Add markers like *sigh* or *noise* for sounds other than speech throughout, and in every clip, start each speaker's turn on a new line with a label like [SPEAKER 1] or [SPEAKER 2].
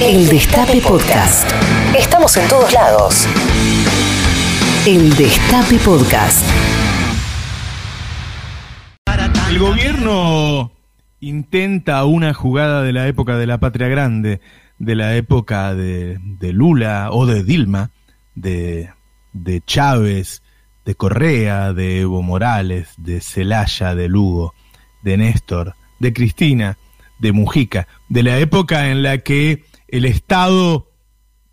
[SPEAKER 1] El Destape Podcast. Estamos en todos lados. El Destape Podcast.
[SPEAKER 2] El gobierno intenta una jugada de la época de la Patria Grande, de la época de, de Lula o de Dilma, de, de Chávez, de Correa, de Evo Morales, de Celaya, de Lugo, de Néstor, de Cristina, de Mujica, de la época en la que el Estado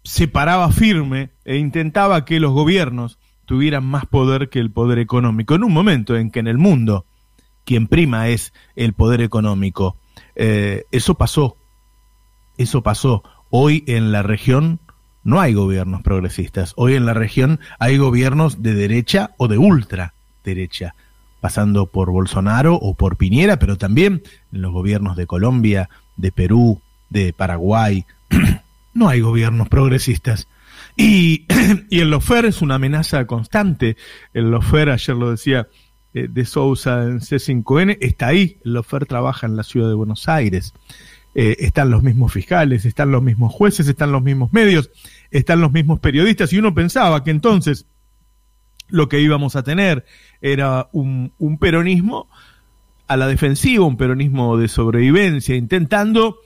[SPEAKER 2] se paraba firme e intentaba que los gobiernos tuvieran más poder que el poder económico, en un momento en que en el mundo quien prima es el poder económico. Eh, eso pasó, eso pasó. Hoy en la región no hay gobiernos progresistas, hoy en la región hay gobiernos de derecha o de ultraderecha, pasando por Bolsonaro o por Piñera, pero también en los gobiernos de Colombia, de Perú, de Paraguay, *clears throat* no hay gobiernos progresistas. Y, *clears throat* y el lofer es una amenaza constante. El lofer, ayer lo decía eh, de Sousa en C5N, está ahí. El lofer trabaja en la ciudad de Buenos Aires. Eh, están los mismos fiscales, están los mismos jueces, están los mismos medios, están los mismos periodistas. Y uno pensaba que entonces lo que íbamos a tener era un, un peronismo a la defensiva, un peronismo de sobrevivencia, intentando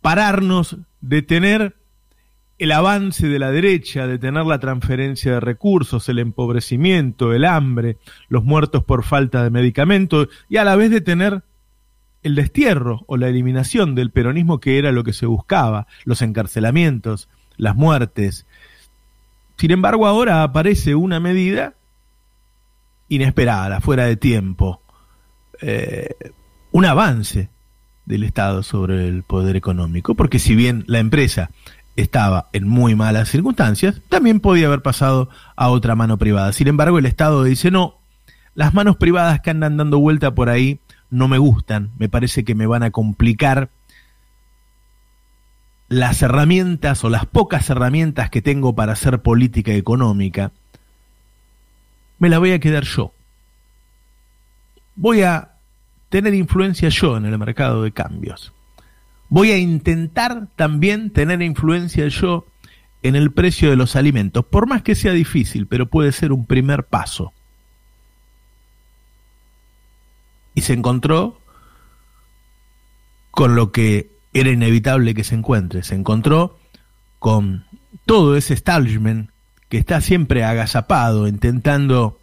[SPEAKER 2] pararnos, detener el avance de la derecha, detener la transferencia de recursos, el empobrecimiento, el hambre, los muertos por falta de medicamentos y a la vez detener el destierro o la eliminación del peronismo que era lo que se buscaba, los encarcelamientos, las muertes. Sin embargo, ahora aparece una medida inesperada, fuera de tiempo, eh, un avance del Estado sobre el poder económico, porque si bien la empresa estaba en muy malas circunstancias, también podía haber pasado a otra mano privada. Sin embargo, el Estado dice, no, las manos privadas que andan dando vuelta por ahí no me gustan, me parece que me van a complicar las herramientas o las pocas herramientas que tengo para hacer política económica, me la voy a quedar yo. Voy a tener influencia yo en el mercado de cambios. Voy a intentar también tener influencia yo en el precio de los alimentos, por más que sea difícil, pero puede ser un primer paso. Y se encontró con lo que era inevitable que se encuentre. Se encontró con todo ese establishment que está siempre agazapado, intentando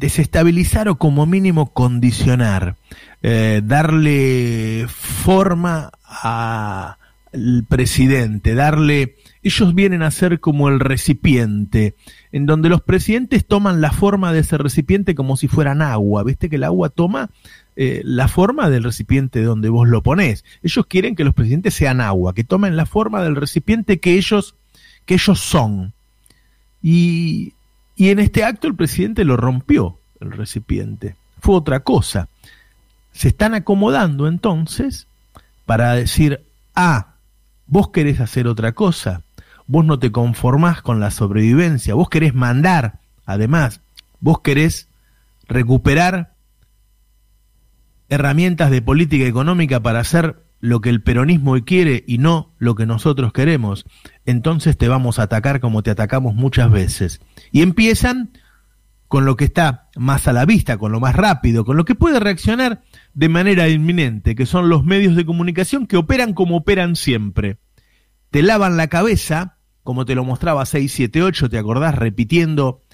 [SPEAKER 2] desestabilizar o como mínimo condicionar, eh, darle forma al presidente, darle... Ellos vienen a ser como el recipiente, en donde los presidentes toman la forma de ese recipiente como si fueran agua, ¿viste que el agua toma eh, la forma del recipiente donde vos lo ponés? Ellos quieren que los presidentes sean agua, que tomen la forma del recipiente que ellos, que ellos son. Y y en este acto el presidente lo rompió, el recipiente. Fue otra cosa. Se están acomodando entonces para decir, ah, vos querés hacer otra cosa, vos no te conformás con la sobrevivencia, vos querés mandar, además, vos querés recuperar herramientas de política económica para hacer lo que el peronismo hoy quiere y no lo que nosotros queremos, entonces te vamos a atacar como te atacamos muchas veces. Y empiezan con lo que está más a la vista, con lo más rápido, con lo que puede reaccionar de manera inminente, que son los medios de comunicación que operan como operan siempre. Te lavan la cabeza, como te lo mostraba 678, te acordás, repitiendo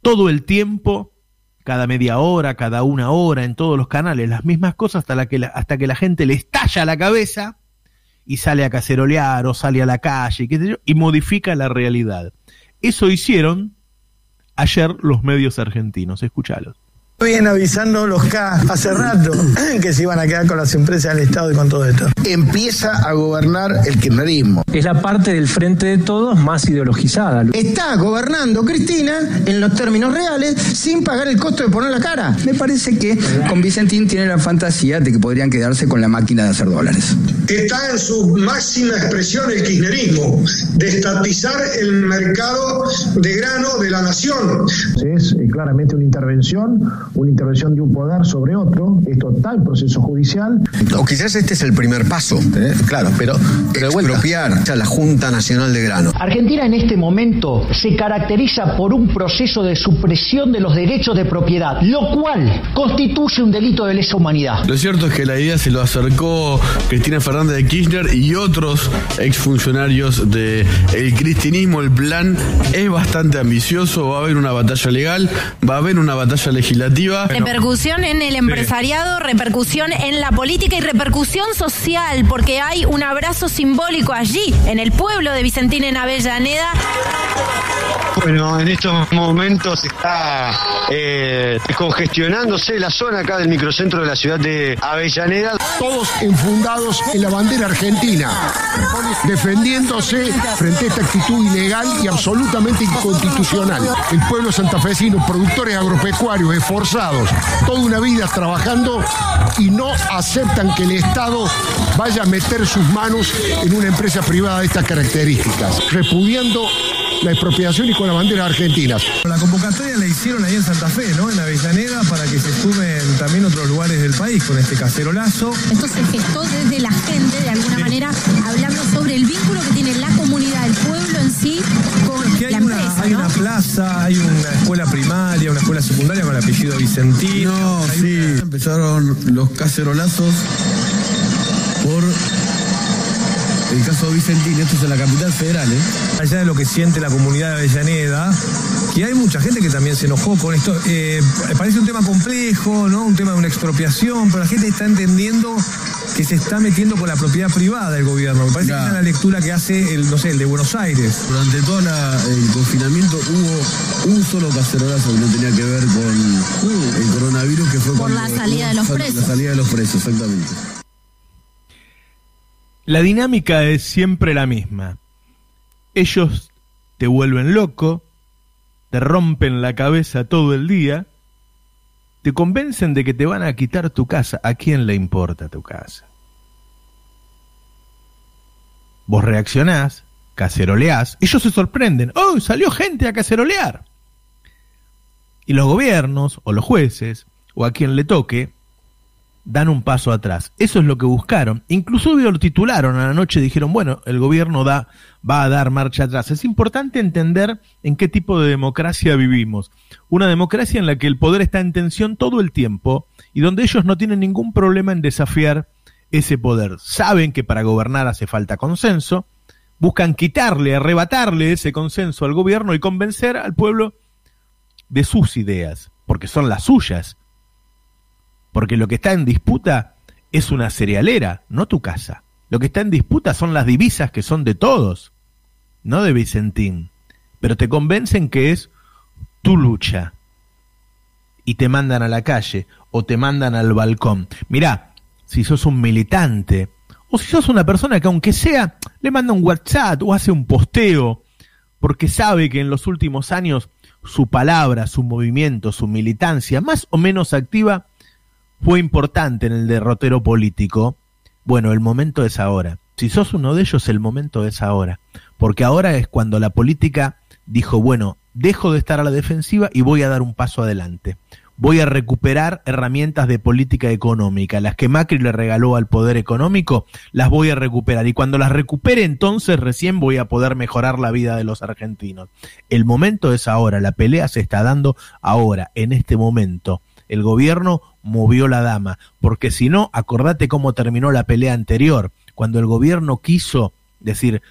[SPEAKER 2] todo el tiempo cada media hora, cada una hora, en todos los canales, las mismas cosas hasta, la que, la, hasta que la gente le estalla la cabeza y sale a cacerolear o sale a la calle, y modifica la realidad. Eso hicieron ayer los medios argentinos, escúchalos.
[SPEAKER 3] Vienen avisando los K hace rato *clears throat* que se iban a quedar con las empresas del Estado y con todo esto.
[SPEAKER 4] Empieza a gobernar el kirchnerismo.
[SPEAKER 5] Es la parte del frente de todos más ideologizada.
[SPEAKER 6] Está gobernando Cristina en los términos reales sin pagar el costo de poner la cara.
[SPEAKER 7] Me parece que con Vicentín tiene la fantasía de que podrían quedarse con la máquina de hacer dólares.
[SPEAKER 3] Está en su máxima expresión el kirchnerismo, de estatizar el mercado de grano de la nación.
[SPEAKER 6] Es eh, claramente una intervención, una intervención de un poder sobre otro, es total proceso judicial.
[SPEAKER 7] O quizás este es el primer paso, ¿eh? claro, pero, pero expropiar a la Junta Nacional de Grano.
[SPEAKER 8] Argentina en este momento se caracteriza por un proceso de supresión de los derechos de propiedad, lo cual constituye un delito de lesa humanidad.
[SPEAKER 9] Lo cierto es que la idea se lo acercó Cristina Fernández de Kirchner y otros exfuncionarios del el cristinismo. El plan es bastante ambicioso, va a haber una batalla legal, va a haber una batalla legislativa.
[SPEAKER 10] Repercusión en el empresariado, repercusión en la política y repercusión social, porque hay un abrazo simbólico allí, en el pueblo de Vicentín en Avellaneda.
[SPEAKER 11] Bueno, en estos momentos está eh, congestionándose la zona acá del microcentro de la ciudad de Avellaneda.
[SPEAKER 12] Todos enfundados en la bandera argentina, defendiéndose frente a esta actitud ilegal y absolutamente inconstitucional. El pueblo santafesino, productores agropecuarios esforzados, toda una vida trabajando y no aceptan que el Estado vaya a meter sus manos en una empresa privada de estas características, repudiando la expropiación y con la bandera argentina.
[SPEAKER 13] La convocatoria la hicieron ahí en Santa Fe, ¿no? En Avellaneda, para que se sumen también otros lugares del país con este cacerolazo.
[SPEAKER 10] Esto se gestó desde la gente, de alguna manera, hablando sobre el vínculo que tiene la comunidad, el pueblo en sí, con
[SPEAKER 13] Que hay,
[SPEAKER 10] la
[SPEAKER 13] una,
[SPEAKER 10] empresa,
[SPEAKER 13] hay
[SPEAKER 10] ¿no?
[SPEAKER 13] una plaza, hay una escuela primaria, una escuela secundaria con el apellido Vicentino.
[SPEAKER 9] No, sí,
[SPEAKER 13] una-
[SPEAKER 9] empezaron los cacerolazos caso Vicentín, esto es en la capital federal, ¿eh?
[SPEAKER 13] allá de lo que siente la comunidad de Avellaneda, que hay mucha gente que también se enojó con esto. Eh, parece un tema complejo, ¿no? Un tema de una expropiación, pero la gente está entendiendo que se está metiendo con la propiedad privada del gobierno. Me parece
[SPEAKER 9] Ya.
[SPEAKER 13] que esa es la lectura que hace el, no sé, el de Buenos Aires.
[SPEAKER 9] Durante todo la- el confinamiento hubo un solo cacerolazo que no tenía que ver con el coronavirus, que fue
[SPEAKER 10] Por la salida de los presos.
[SPEAKER 9] La salida de los presos, exactamente.
[SPEAKER 2] La dinámica es siempre la misma. Ellos te vuelven loco, te rompen la cabeza todo el día, te convencen de que te van a quitar tu casa. ¿A quién le importa tu casa? Vos reaccionás, caceroleás, ellos se sorprenden. ¡Oh, salió gente a cacerolear! Y los gobiernos, o los jueces, o a quien le toque, dan un paso atrás. Eso es lo que buscaron. Inclusive lo titularon a la noche, dijeron, bueno, el gobierno da, va a dar marcha atrás. Es importante entender en qué tipo de democracia vivimos. Una democracia en la que el poder está en tensión todo el tiempo y donde ellos no tienen ningún problema en desafiar ese poder. Saben que para gobernar hace falta consenso, buscan quitarle, arrebatarle ese consenso al gobierno y convencer al pueblo de sus ideas, porque son las suyas porque lo que está en disputa es una cerealera, no tu casa. Lo que está en disputa son las divisas que son de todos, no de Vicentín. Pero te convencen que es tu lucha. Y te mandan a la calle o te mandan al balcón. Mirá, si sos un militante o si sos una persona que aunque sea le manda un WhatsApp o hace un posteo porque sabe que en los últimos años su palabra, su movimiento, su militancia más o menos activa fue importante en el derrotero político, bueno, el momento es ahora. Si sos uno de ellos, el momento es ahora. Porque ahora es cuando la política dijo, bueno, dejo de estar a la defensiva y voy a dar un paso adelante. Voy a recuperar herramientas de política económica. Las que Macri le regaló al poder económico, las voy a recuperar. Y cuando las recupere, entonces recién voy a poder mejorar la vida de los argentinos. El momento es ahora. La pelea se está dando ahora, en este momento el gobierno movió la dama, porque si no, acordate cómo terminó la pelea anterior, cuando el gobierno quiso decir,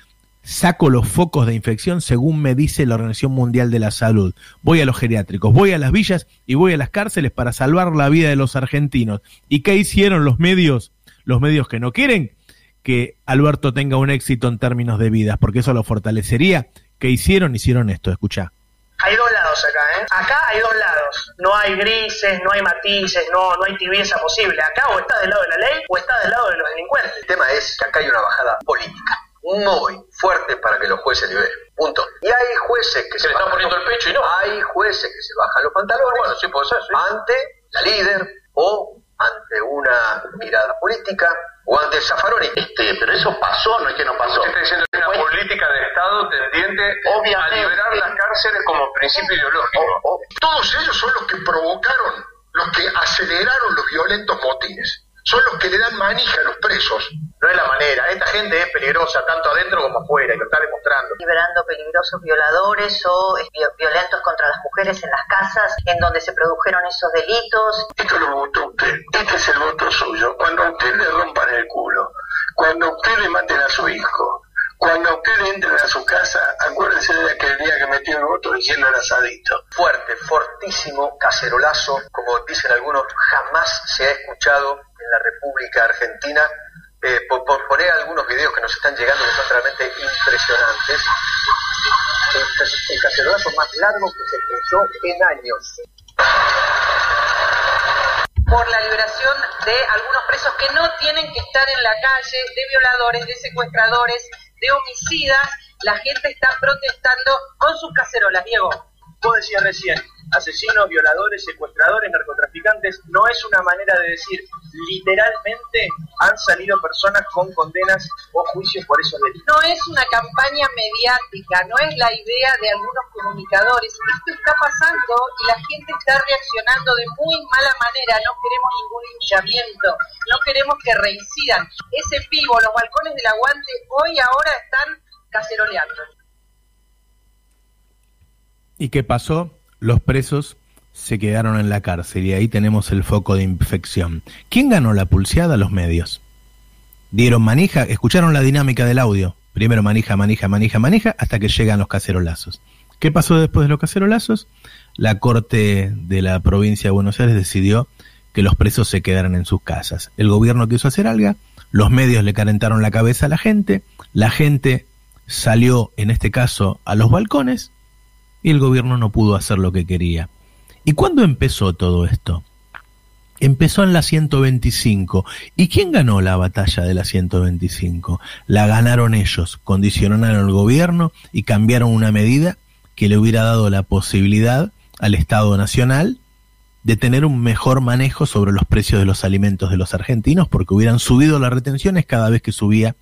[SPEAKER 2] saco los focos de infección según me dice la Organización Mundial de la Salud, voy a los geriátricos, voy a las villas y voy a las cárceles para salvar la vida de los argentinos. ¿Y qué hicieron los medios? Los medios que no quieren que Alberto tenga un éxito en términos de vidas, porque eso lo fortalecería. ¿Qué hicieron? Hicieron esto, escucha.
[SPEAKER 14] Hay dos ¿eh? Acá hay dos lados. No hay grises, no hay matices, no, no hay tibieza posible. Acá o estás del lado de la ley o estás del lado de los delincuentes.
[SPEAKER 7] El tema es que acá hay una bajada política muy fuerte para que los jueces liberen. Punto. Y hay jueces que se, le están poniendo el pecho y no. Hay jueces que se bajan los pantalones bueno, sí puede ser, ante la líder o ante una mirada política o ante el Zaffaroni.
[SPEAKER 15] Este, pero eso pasó, no es que no pasó.
[SPEAKER 7] Usted está diciendo que una política de Estado tendiente a liberar las cárceles como principio ideológico.
[SPEAKER 3] Todos ellos son los que provocaron, los que aceleraron los violentos motines. Son los que le dan manija a los presos.
[SPEAKER 7] No es la manera. Esta gente es peligrosa tanto adentro como afuera y lo está demostrando.
[SPEAKER 16] Liberando peligrosos violadores o eh, violentos contra las mujeres en las casas en donde se produjeron esos delitos.
[SPEAKER 15] Esto lo votó usted. Este es el voto suyo. Cuando cuando a usted le maten a su hijo, cuando ustedes entren a su casa, acuérdense de aquel día que metió el voto diciendo el asadito.
[SPEAKER 7] Fuerte, fortísimo cacerolazo, como dicen algunos, jamás se ha escuchado en la República Argentina. Eh, por, por, poner algunos videos que nos están llegando que son realmente impresionantes. El cacerolazo más largo que se escuchó en años
[SPEAKER 17] por la liberación de algunos presos que no tienen que estar en la calle, de violadores, de secuestradores, de homicidas. La gente está protestando con sus cacerolas, Diego.
[SPEAKER 7] Vos decías recién, asesinos, violadores, secuestradores, narcotraficantes, no es una manera de decir, literalmente han salido personas con condenas o juicios por esos delitos.
[SPEAKER 17] No es una campaña mediática, no es la idea de algunos comunicadores. Esto está pasando y la gente está reaccionando de muy mala manera. No queremos ningún hinchamiento, no queremos que reincidan. Ese vivo, los balcones del aguante, hoy ahora están caceroleando.
[SPEAKER 2] ¿Y qué pasó? Los presos se quedaron en la cárcel y ahí tenemos el foco de infección. ¿Quién ganó la pulseada? Los medios. Dieron manija, escucharon la dinámica del audio. Primero manija, manija, manija, manija, hasta que llegan los cacerolazos. ¿Qué pasó después de los cacerolazos? La Corte de la provincia de Buenos Aires decidió que los presos se quedaran en sus casas. El gobierno quiso hacer algo, los medios le calentaron la cabeza a la gente, la gente salió, en este caso, a los balcones y el gobierno no pudo hacer lo que quería. ¿Y cuándo empezó todo esto? Empezó en la 125. ¿Y quién ganó la batalla de la 125? La ganaron ellos, condicionaron al gobierno y cambiaron una medida que le hubiera dado la posibilidad al Estado Nacional de tener un mejor manejo sobre los precios de los alimentos de los argentinos porque hubieran subido las retenciones cada vez que subía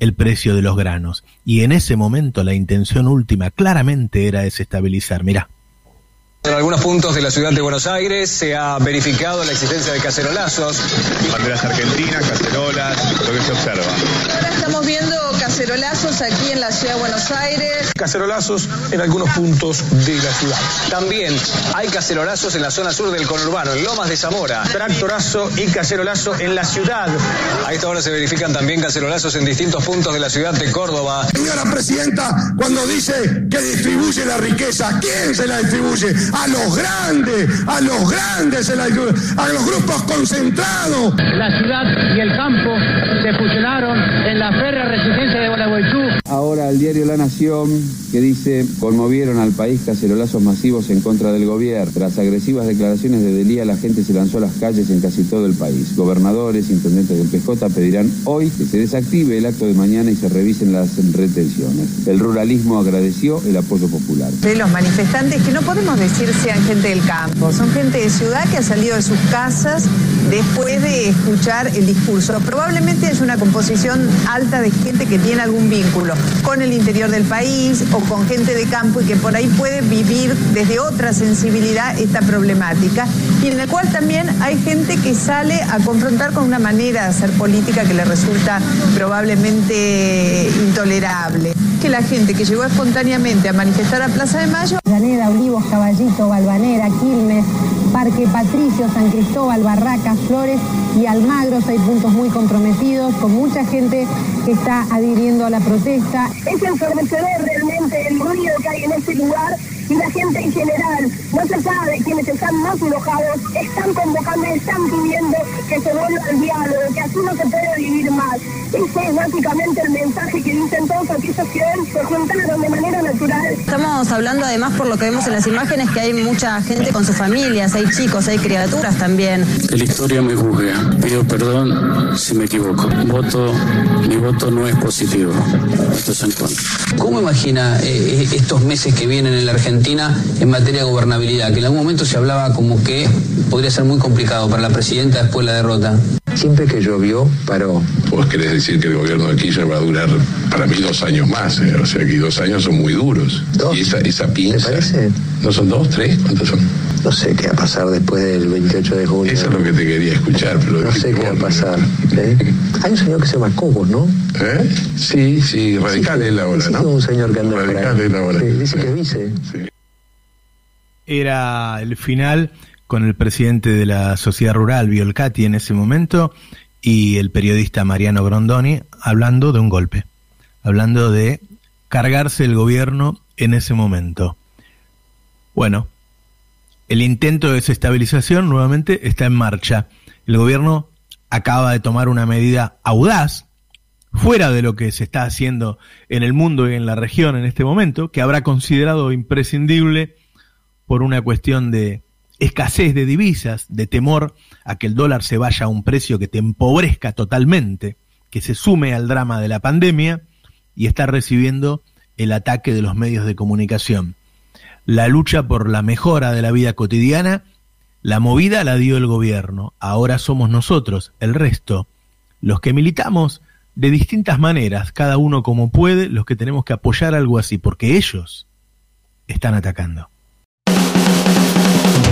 [SPEAKER 2] el precio de los granos. Y en ese momento la intención última claramente era desestabilizar. Mirá.
[SPEAKER 18] En algunos puntos de la ciudad de Buenos Aires se ha verificado la existencia de cacerolazos.
[SPEAKER 19] Banderas argentinas, cacerolas, lo que se observa.
[SPEAKER 17] Ahora estamos viendo cacerolazos aquí en la ciudad de Buenos Aires.
[SPEAKER 13] Cacerolazos en algunos puntos de la ciudad.
[SPEAKER 18] También hay cacerolazos en la zona sur del conurbano, en Lomas de Zamora.
[SPEAKER 13] Tractorazo y cacerolazo en la ciudad.
[SPEAKER 18] A esta hora se verifican también cacerolazos en distintos puntos de la ciudad de Córdoba.
[SPEAKER 12] Señora Presidenta, cuando dice que distribuye la riqueza, ¿quién se la distribuye? A los grandes, a los grandes a los grupos concentrados.
[SPEAKER 20] La ciudad y el campo se fusionaron en la férrea resistencia de Gualeguaychú.
[SPEAKER 21] Ahora el diario La Nación que dice conmovieron al país cacerolazos masivos en contra del gobierno. Tras agresivas declaraciones de Delía, la gente se lanzó a las calles en casi todo el país. Gobernadores, intendentes del PJ pedirán hoy que se desactive el acto de mañana y se revisen las retenciones. El ruralismo agradeció el apoyo popular.
[SPEAKER 16] De los manifestantes que no podemos decir sean gente del campo, son gente de ciudad que ha salido de sus casas después de escuchar el discurso. Probablemente es una composición alta de gente que tiene algún vínculo con el interior del país o con gente de campo y que por ahí puede vivir desde otra sensibilidad esta problemática y en el cual también hay gente que sale a confrontar con una manera de hacer política que le resulta probablemente intolerable. Que la gente que llegó espontáneamente a manifestar a Plaza de Mayo...
[SPEAKER 22] Llaneda, Olivos, Caballito, Balvanera, Quilmes, Parque Patricio, San Cristóbal, Barracas, Flores y Almagros hay puntos muy comprometidos, con mucha gente que está adhiriendo a la protesta.
[SPEAKER 23] Es ensordecedor realmente el ruido que hay en ese lugar y la gente en general, no se sabe quienes están más enojados, están convocando y están pidiendo que se vuelva al diálogo, que así no se puede vivir más. Ese es básicamente el mensaje se juntaron de manera natural.
[SPEAKER 16] Estamos hablando además por lo que vemos en las imágenes que hay mucha gente con sus familias, hay chicos, hay criaturas también.
[SPEAKER 24] La historia me juzga. Pido perdón si me equivoco. Voto, mi voto no es positivo. Esto es en contra.
[SPEAKER 18] ¿Cómo imagina eh, estos meses que vienen en la Argentina en materia de gobernabilidad? Que en algún momento se hablaba como que podría ser muy complicado para la presidenta después de la derrota.
[SPEAKER 25] Siempre que llovió, paró.
[SPEAKER 26] Vos querés decir que el gobierno de Kirchner va a durar, para mí, dos años más. eh, O sea, que dos años son muy duros. Y esa, esa pinza...
[SPEAKER 25] ¿Te parece?
[SPEAKER 26] ¿No son dos, tres? ¿Cuántos son?
[SPEAKER 25] No sé qué va a pasar después del 28 de junio.
[SPEAKER 26] Eso es lo que te quería escuchar, pero...
[SPEAKER 25] No sé qué va a pasar. ¿eh? Hay un señor que se llama Cobos, ¿no?
[SPEAKER 26] ¿Eh? Sí, sí, radical es la hora,
[SPEAKER 25] Sí,
[SPEAKER 26] ¿no?
[SPEAKER 25] un señor que anda.
[SPEAKER 26] Radical es la hora.
[SPEAKER 25] Sí, dice que es vice.
[SPEAKER 2] Era el final con el presidente de la Sociedad Rural, Biolcati, en ese momento, y el periodista Mariano Grondoni, hablando de un golpe, hablando de cargarse el gobierno en ese momento. Bueno, el intento de desestabilización nuevamente está en marcha. El gobierno acaba de tomar una medida audaz, fuera de lo que se está haciendo en el mundo y en la región en este momento, que habrá considerado imprescindible por una cuestión de escasez de divisas, de temor a que el dólar se vaya a un precio que te empobrezca totalmente, que se sume al drama de la pandemia y está recibiendo el ataque de los medios de comunicación. La lucha por la mejora de la vida cotidiana, la movida la dio el gobierno, ahora somos nosotros, el resto, los que militamos de distintas maneras, cada uno como puede, los que tenemos que apoyar algo así, porque ellos están atacando.